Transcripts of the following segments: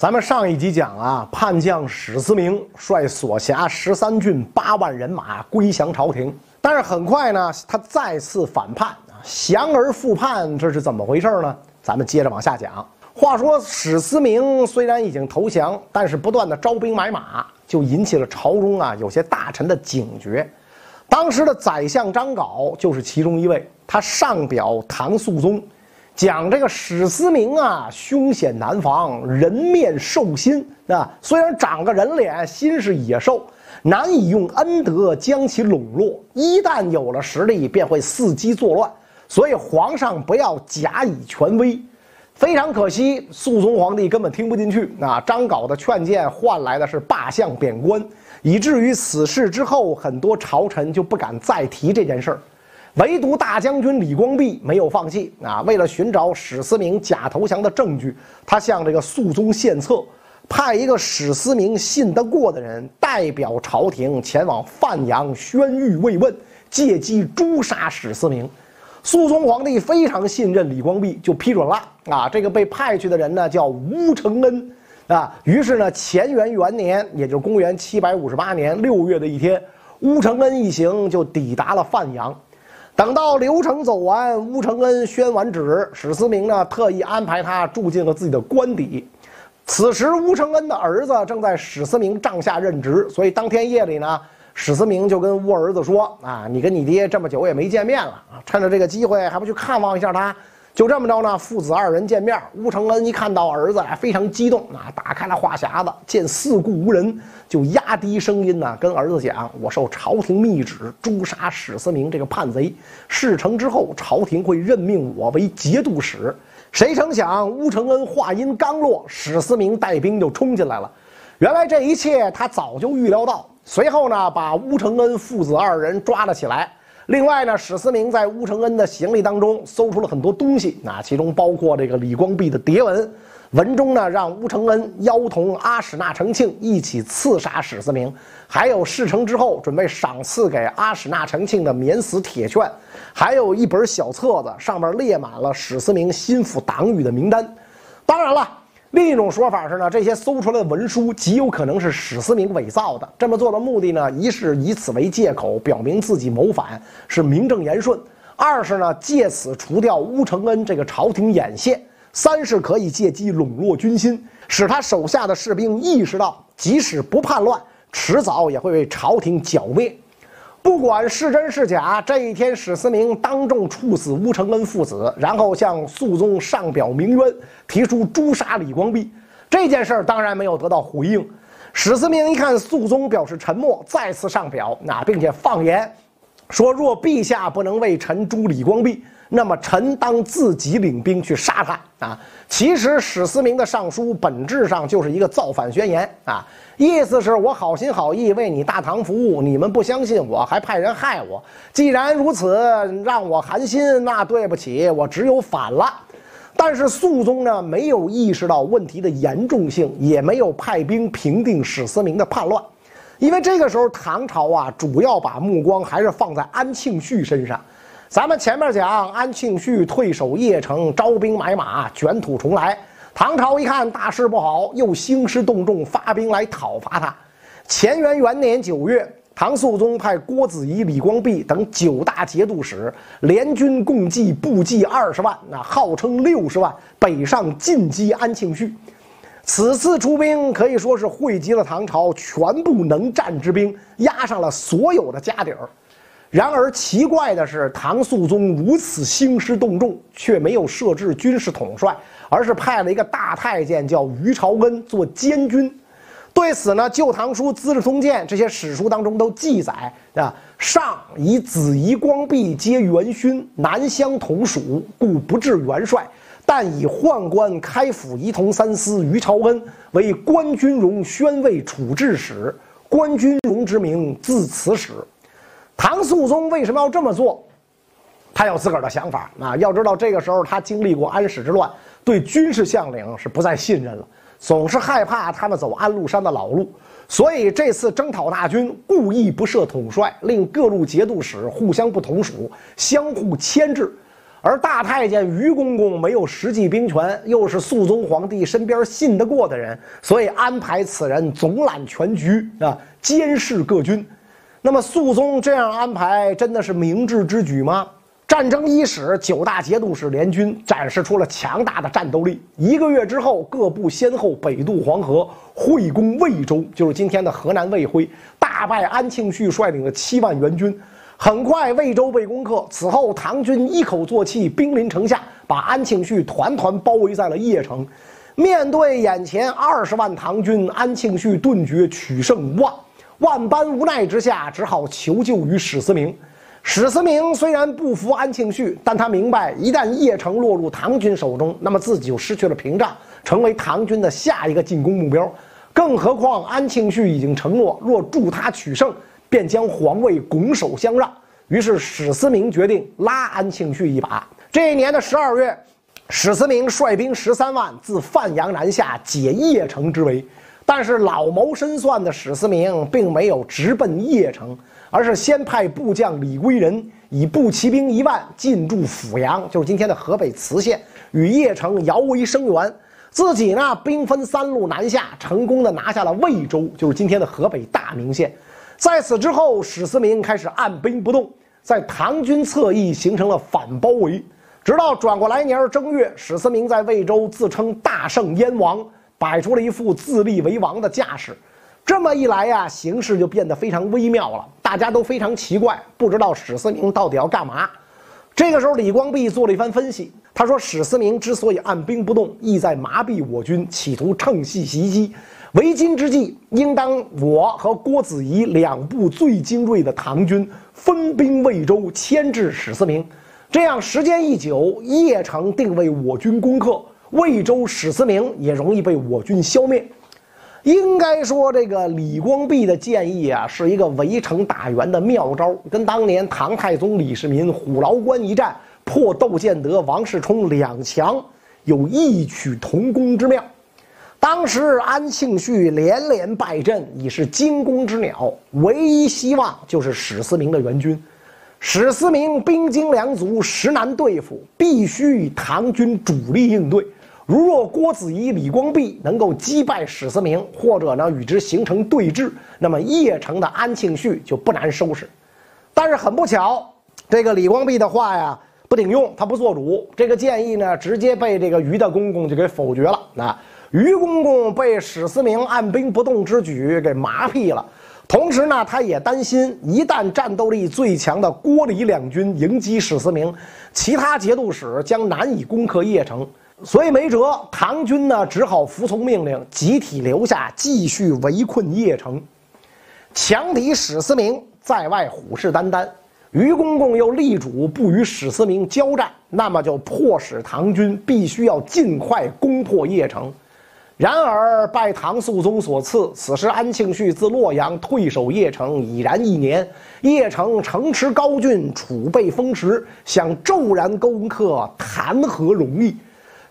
咱们上一集讲啊，叛将史思明率所辖十三郡八万人马归降朝廷，但是很快呢，他再次反叛，降而复叛，这是怎么回事呢？咱们接着往下讲。话说史思明虽然已经投降，但是不断的招兵买马，就引起了朝中啊有些大臣的警觉。当时的宰相张镐就是其中一位，他上表唐肃宗。讲这个史思明啊，凶险难防，人面兽心啊。虽然长个人脸，心是野兽，难以用恩德将其笼络。一旦有了实力，便会伺机作乱。所以皇上不要假以权威。非常可惜，肃宗皇帝根本听不进去。啊，张镐的劝谏换来的是罢相贬官，以至于此事之后，很多朝臣就不敢再提这件事儿。唯独大将军李光弼没有放弃啊！为了寻找史思明假投降的证据，他向这个肃宗献策，派一个史思明信得过的人代表朝廷前往范阳宣谕慰问，借机诛杀史思明。肃宗皇帝非常信任李光弼，就批准了啊！这个被派去的人呢叫乌承恩啊。于是呢，乾元元年，也就是公元七百五十八年六月的一天，乌承恩一行就抵达了范阳。等到刘成走完，乌承恩宣完旨，史思明呢特意安排他住进了自己的官邸。此时，乌承恩的儿子正在史思明帐下任职，所以当天夜里呢，史思明就跟乌儿子说：“啊，你跟你爹这么久也没见面了啊，趁着这个机会还不去看望一下他？”就这么着呢，父子二人见面。乌承恩一看到儿子啊，非常激动啊，打开了话匣子，见四顾无人，就压低声音呢，跟儿子讲：“我受朝廷密旨诛杀史思明这个叛贼，事成之后，朝廷会任命我为节度使。”谁成想，乌承恩话音刚落，史思明带兵就冲进来了。原来这一切他早就预料到。随后呢，把乌承恩父子二人抓了起来。另外呢，史思明在乌承恩的行李当中搜出了很多东西，那其中包括这个李光弼的牒文，文中呢让乌承恩邀同阿史那成庆一起刺杀史思明，还有事成之后准备赏赐给阿史那成庆的免死铁券，还有一本小册子，上面列满了史思明心腹党羽的名单。当然了。另一种说法是呢，这些搜出来的文书极有可能是史思明伪造的。这么做的目的呢，一是以此为借口表明自己谋反是名正言顺；二是呢，借此除掉乌承恩这个朝廷眼线；三是可以借机笼络军心，使他手下的士兵意识到，即使不叛乱，迟早也会被朝廷剿灭。不管是真是假，这一天史思明当众处死吴承恩父子，然后向肃宗上表鸣冤，提出诛杀李光弼。这件事儿当然没有得到回应。史思明一看肃宗表示沉默，再次上表，那并且放言说：若陛下不能为臣诛李光弼。那么臣当自己领兵去杀他啊！其实史思明的上书本质上就是一个造反宣言啊，意思是我好心好意为你大唐服务，你们不相信我，还派人害我。既然如此，让我寒心，那对不起，我只有反了。但是肃宗呢，没有意识到问题的严重性，也没有派兵平定史思明的叛乱，因为这个时候唐朝啊，主要把目光还是放在安庆绪身上。咱们前面讲安庆绪退守邺城，招兵买马，卷土重来。唐朝一看大事不好，又兴师动众，发兵来讨伐他。乾元元年九月，唐肃宗派郭子仪、李光弼等九大节度使联军共计步计二十万，那号称六十万，北上进击安庆绪。此次出兵可以说是汇集了唐朝全部能战之兵，压上了所有的家底儿。然而奇怪的是，唐肃宗如此兴师动众，却没有设置军事统帅，而是派了一个大太监叫于朝恩做监军。对此呢，《旧唐书》《资治通鉴》这些史书当中都记载啊：上以子仪、光弼皆元勋，南乡同属，故不至元帅；但以宦官开府仪同三司于朝恩为官军荣宣慰处置使，官军荣之名自此始。唐肃宗为什么要这么做？他有自个儿的想法啊！要知道，这个时候他经历过安史之乱，对军事将领是不再信任了，总是害怕他们走安禄山的老路。所以这次征讨大军，故意不设统帅，令各路节度使互相不同属，相互牵制。而大太监于公公没有实际兵权，又是肃宗皇帝身边信得过的人，所以安排此人总揽全局啊，监视各军。那么肃宗这样安排，真的是明智之举吗？战争伊始，九大节度使联军展示出了强大的战斗力。一个月之后，各部先后北渡黄河，会攻魏州，就是今天的河南魏辉，大败安庆绪率领的七万援军。很快，魏州被攻克。此后，唐军一口作气，兵临城下，把安庆绪团团包围在了邺城。面对眼前二十万唐军，安庆绪顿觉取胜无望，万般无奈之下，只好求救于史思明。史思明虽然不服安庆绪，但他明白，一旦邺城落入唐军手中，那么自己就失去了屏障，成为唐军的下一个进攻目标。更何况安庆绪已经承诺，若助他取胜，便将皇位拱手相让。于是史思明决定拉安庆绪一把。这一年的十二月，史思明率兵十三万自范阳南下，解邺城之围。但是老谋深算的史思明并没有直奔邺城。而是先派部将李归仁以步骑兵一万进驻阜阳，就是今天的河北磁县，与邺城遥为生援。自己呢，兵分三路南下，成功的拿下了魏州，就是今天的河北大名县。在此之后，史思明开始按兵不动，在唐军侧翼形成了反包围。直到转过来年正月，史思明在魏州自称大圣燕王，摆出了一副自立为王的架势。这么一来呀，形势就变得非常微妙了。大家都非常奇怪，不知道史思明到底要干嘛。这个时候，李光弼做了一番分析，他说：“史思明之所以按兵不动，意在麻痹我军，企图趁隙袭击。为今之计，应当我和郭子仪两部最精锐的唐军分兵魏州，牵制史思明。这样时间一久，邺城定为我军攻克，魏州史思明也容易被我军消灭。”应该说，这个李光弼的建议啊，是一个围城打援的妙招，跟当年唐太宗李世民虎牢关一战破窦建德、王世充两强有异曲同工之妙。当时安庆绪连连败阵，已是惊弓之鸟，唯一希望就是史思明的援军。史思明兵精粮足，实难对付，必须与唐军主力应对。如若郭子仪、李光弼能够击败史思明，或者呢与之形成对峙，那么邺城的安庆绪就不难收拾。但是很不巧，这个李光弼的话呀不顶用，他不做主。这个建议呢直接被这个于大公公就给否决了。那于公公被史思明按兵不动之举给麻痹了，同时呢他也担心，一旦战斗力最强的郭李两军迎击史思明，其他节度使将难以攻克邺城。所以没辙，唐军呢只好服从命令，集体留下，继续围困邺城。强敌史思明在外虎视眈眈，于公公又力主不与史思明交战，那么就迫使唐军必须要尽快攻破邺城。然而拜唐肃宗所赐，此时安庆绪自洛阳退守邺城已然一年，邺城城池高峻，储备丰实，想骤然攻克，谈何容易？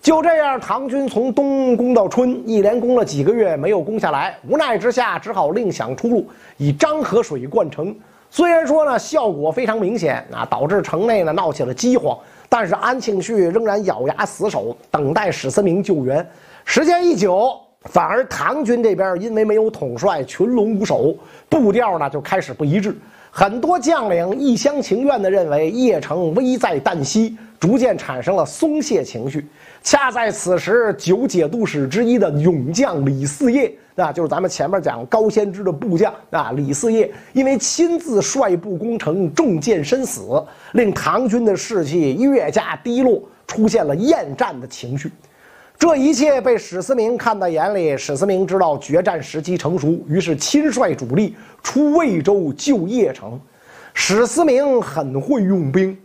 就这样，唐军从冬攻到春，一连攻了几个月，没有攻下来。无奈之下，只好另想出路，以漳河水灌城。虽然说呢，效果非常明显啊，导致城内呢闹起了饥荒，但是安庆绪仍然咬牙死守，等待史思明救援。时间一久，反而唐军这边因为没有统帅，群龙无首，步调呢就开始不一致。很多将领一厢情愿地认为邺城危在旦夕，逐渐产生了松懈情绪。恰在此时，九节度使之一的勇将李嗣业，啊，就是咱们前面讲高仙芝的部将啊，李嗣业因为亲自率部攻城，中箭身死，令唐军的士气越加低落，出现了厌战的情绪。这一切被史思明看在眼里，史思明知道决战时机成熟，于是亲率主力出魏州救邺城。史思明很会用兵。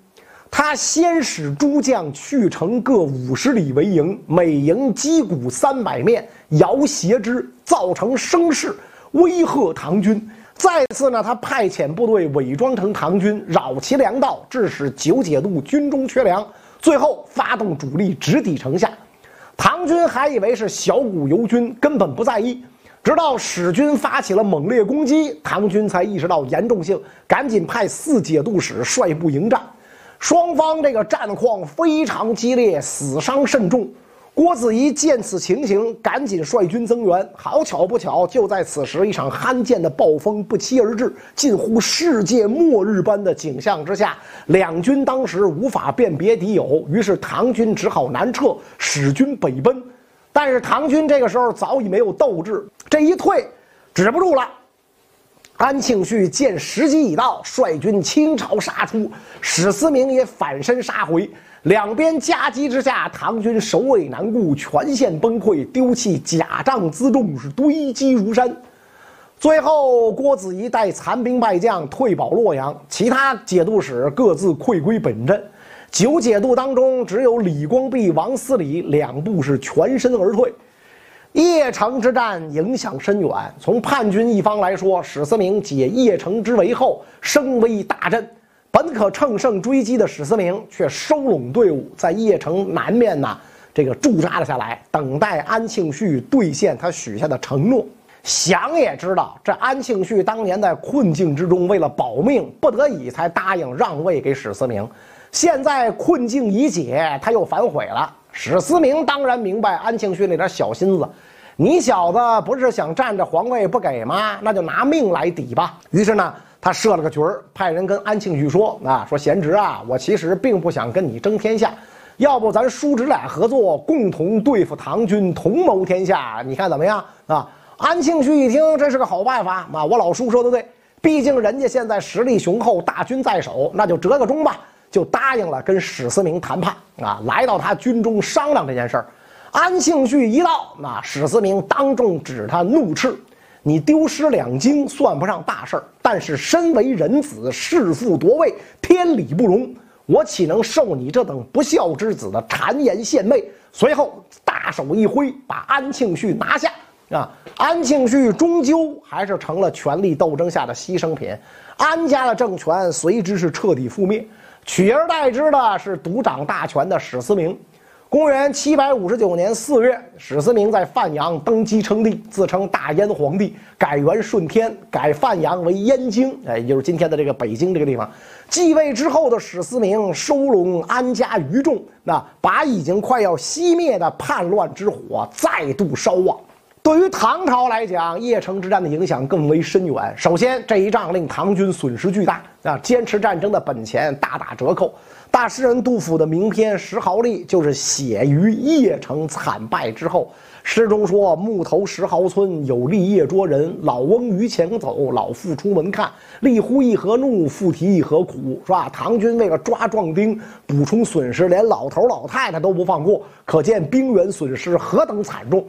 他先使诸将去城各五十里为营，每营击鼓三百面，摇挟之，造成声势，威吓唐军。再次呢，他派遣部队伪装成唐军，扰其粮道，致使九节度军中缺粮。最后发动主力直抵城下，唐军还以为是小股游军，根本不在意。直到史军发起了猛烈攻击，唐军才意识到严重性，赶紧派四节度使率部迎战。双方这个战况非常激烈，死伤甚重。郭子仪见此情形，赶紧率军增援。好巧不巧，就在此时，一场罕见的暴风不期而至，近乎世界末日般的景象之下，两军当时无法辨别敌友，于是唐军只好南撤，使军北奔。但是唐军这个时候早已没有斗志，这一退，止不住了。安庆绪见时机已到，率军倾巢杀出，史思明也反身杀回。两边夹击之下，唐军首尾难顾，全线崩溃，丢弃甲仗辎重，是堆积如山。最后，郭子仪带残兵败将退保洛阳，其他节度使各自溃归本镇。九节度当中，只有李光弼、王思礼两部是全身而退。邺城之战影响深远。从叛军一方来说，史思明解邺城之围后，声威大振。本可乘胜追击的史思明，却收拢队伍，在邺城南面呢，这个驻扎了下来，等待安庆绪兑现他许下的承诺。想也知道，这安庆绪当年在困境之中，为了保命，不得已才答应让位给史思明。现在困境已解，他又反悔了。史思明当然明白安庆绪那点小心思，你小子不是想占着皇位不给吗？那就拿命来抵吧。于是呢。他设了个局儿，派人跟安庆绪说：“啊，说贤侄啊，我其实并不想跟你争天下，要不咱叔侄俩合作，共同对付唐军，同谋天下，你看怎么样？”啊，安庆绪一听，这是个好办法啊！我老叔说的对，毕竟人家现在实力雄厚，大军在手，那就折个中吧，就答应了跟史思明谈判啊，来到他军中商量这件事儿。安庆绪一到，那史思明当众指他怒斥。你丢失两京算不上大事儿，但是身为人子，弑父夺位，天理不容，我岂能受你这等不孝之子的谗言献媚？随后大手一挥，把安庆绪拿下。啊，安庆绪终究还是成了权力斗争下的牺牲品，安家的政权随之是彻底覆灭，取而代之的是独掌大权的史思明。公元七百五十九年四月，史思明在范阳登基称帝，自称大燕皇帝，改元顺天，改范阳为燕京，哎，就是今天的这个北京这个地方。继位之后的史思明收拢安家余众，那把已经快要熄灭的叛乱之火再度烧旺。对于唐朝来讲，邺城之战的影响更为深远。首先，这一仗令唐军损失巨大，啊，坚持战争的本钱大打折扣。大诗人杜甫的名篇《石壕吏》就是写于邺城惨败之后。诗中说：“木头石壕村，有立夜捉人。老翁于前走，老妇出门看。立呼一何怒，复啼一何苦。”是吧？唐军为了抓壮丁，补充损失，连老头老太太都不放过，可见兵员损失何等惨重。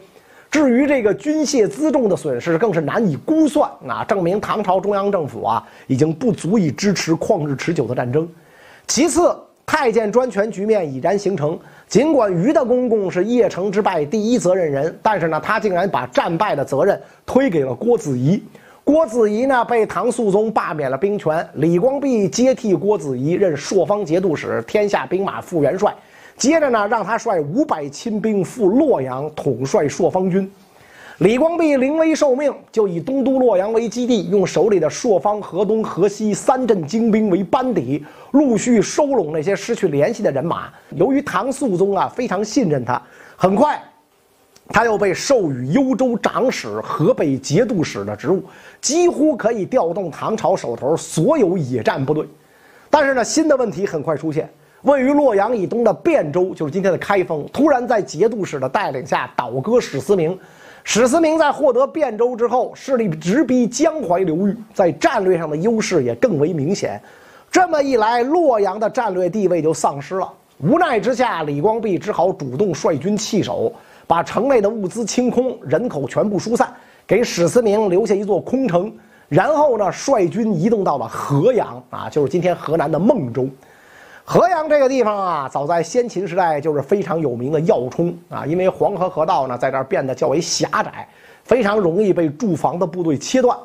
至于这个军械辎重的损失，更是难以估算。啊，证明唐朝中央政府啊，已经不足以支持旷日持久的战争。其次。太监专权局面已然形成。尽管于的公公是邺城之败第一责任人，但是呢，他竟然把战败的责任推给了郭子仪。郭子仪呢，被唐肃宗罢免了兵权。李光弼接替郭子仪任朔方节度使、天下兵马副元帅。接着呢，让他率五百亲兵赴洛阳，统帅朔方军。李光弼临危受命，就以东都洛阳为基地，用手里的朔方、河东、河西三镇精兵为班底，陆续收拢那些失去联系的人马。由于唐肃宗啊非常信任他，很快，他又被授予幽州长史、河北节度使的职务，几乎可以调动唐朝手头所有野战部队。但是呢，新的问题很快出现：位于洛阳以东的汴州，就是今天的开封，突然在节度使的带领下倒戈史思明。史思明在获得汴州之后，势力直逼江淮流域，在战略上的优势也更为明显。这么一来，洛阳的战略地位就丧失了。无奈之下，李光弼只好主动率军弃守，把城内的物资清空，人口全部疏散，给史思明留下一座空城。然后呢，率军移动到了河阳，啊，就是今天河南的孟州。河阳这个地方啊，早在先秦时代就是非常有名的要冲啊，因为黄河河道呢在这儿变得较为狭窄，非常容易被驻防的部队切断。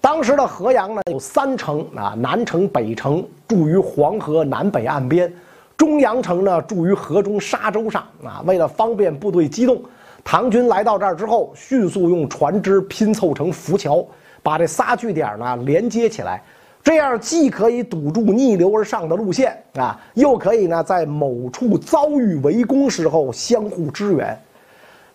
当时的河阳呢有三城啊，南城、北城驻于黄河南北岸边，中阳城呢驻于河中沙洲上啊。为了方便部队机动，唐军来到这儿之后，迅速用船只拼凑成浮桥，把这仨据点呢连接起来。这样既可以堵住逆流而上的路线啊，又可以呢在某处遭遇围攻时候相互支援。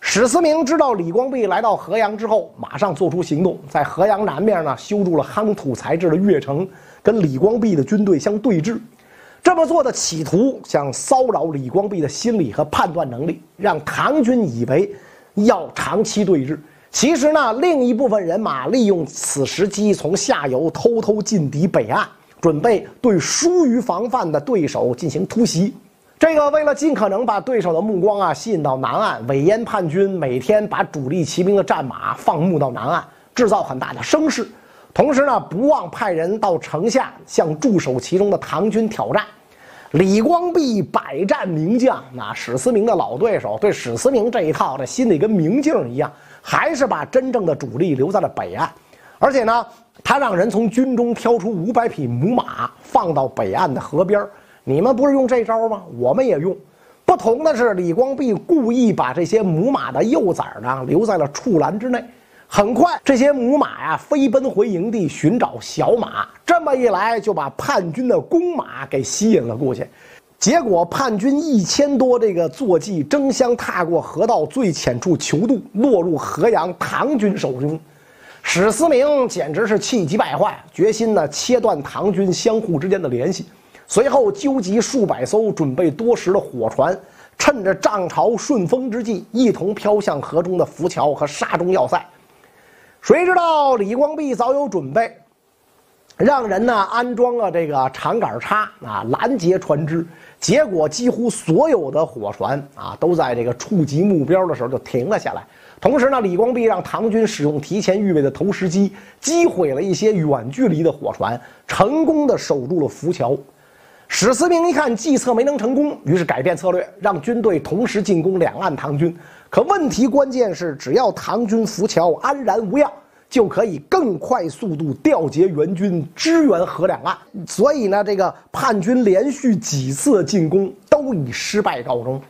史思明知道李光弼来到河阳之后，马上做出行动，在河阳南面呢修筑了夯土材质的越城，跟李光弼的军队相对峙。这么做的企图想骚扰李光弼的心理和判断能力，让唐军以为要长期对峙。其实呢，另一部分人马利用此时机从下游偷偷进敌北岸，准备对疏于防范的对手进行突袭。这个为了尽可能把对手的目光啊吸引到南岸，韦燕叛军每天把主力骑兵的战马放牧到南岸，制造很大的声势。同时呢，不忘派人到城下向驻守其中的唐军挑战。李光弼百战名将，那史思明的老对手，对史思明这一套，这心里跟明镜一样，还是把真正的主力留在了北岸。而且呢，他让人从军中挑出五百匹母马，放到北岸的河边你们不是用这招吗？我们也用。不同的是，李光弼故意把这些母马的幼崽呢留在了畜栏之内。很快，这些母马呀飞奔回营地寻找小马。这么一来，就把叛军的公马给吸引了过去。结果，叛军一千多这个坐骑争相踏过河道最浅处求渡，落入河阳唐军手中。史思明简直是气急败坏，决心呢切断唐军相互之间的联系。随后，纠集数百艘准备多时的火船，趁着涨潮顺风之际，一同飘向河中的浮桥和沙中要塞。谁知道李光弼早有准备，让人呢安装了这个长杆叉啊拦截船只，结果几乎所有的火船啊都在这个触及目标的时候就停了下来。同时呢，李光弼让唐军使用提前预备的投石机击毁了一些远距离的火船，成功的守住了浮桥。史思明一看计策没能成功，于是改变策略，让军队同时进攻两岸唐军。可问题关键是，只要唐军浮桥安然无恙，就可以更快速度调集援军支援河两岸。所以呢，这个叛军连续几次进攻都以失败告终。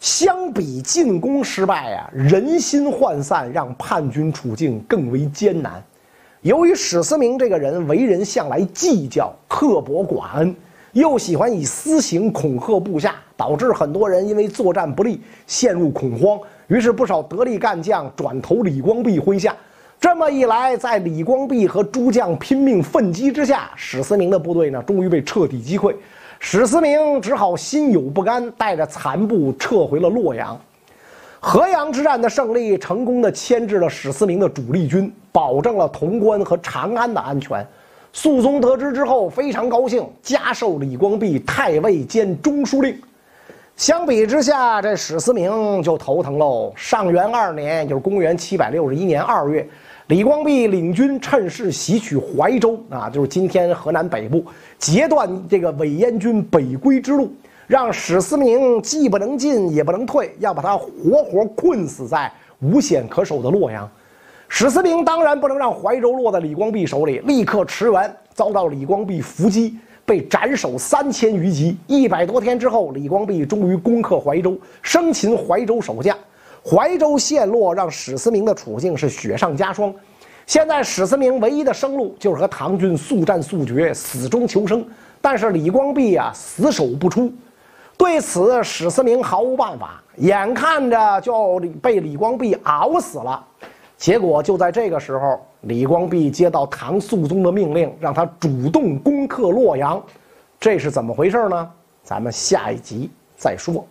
相比进攻失败啊，人心涣散，让叛军处境更为艰难。由于史思明这个人为人向来计较、刻薄寡恩。又喜欢以私刑恐吓部下，导致很多人因为作战不利陷入恐慌。于是不少得力干将转投李光弼麾下。这么一来，在李光弼和诸将拼命奋击之下，史思明的部队呢，终于被彻底击溃。史思明只好心有不甘，带着残部撤回了洛阳。河阳之战的胜利，成功的牵制了史思明的主力军，保证了潼关和长安的安全。肃宗得知之后非常高兴，加授李光弼太尉兼中书令。相比之下，这史思明就头疼喽。上元二年，就是公元七百六十一年二月，李光弼领军趁势袭取怀州啊，就是今天河南北部，截断这个伪燕军北归之路，让史思明既不能进也不能退，要把他活活困死在无险可守的洛阳。史思明当然不能让怀州落在李光弼手里，立刻驰援，遭到李光弼伏击，被斩首三千余级。一百多天之后，李光弼终于攻克怀州，生擒怀州守将。怀州陷落，让史思明的处境是雪上加霜。现在史思明唯一的生路就是和唐军速战速决，死中求生。但是李光弼啊，死守不出。对此，史思明毫无办法，眼看着就要被李光弼熬死了。结果就在这个时候，李光弼接到唐肃宗的命令，让他主动攻克洛阳，这是怎么回事呢？咱们下一集再说。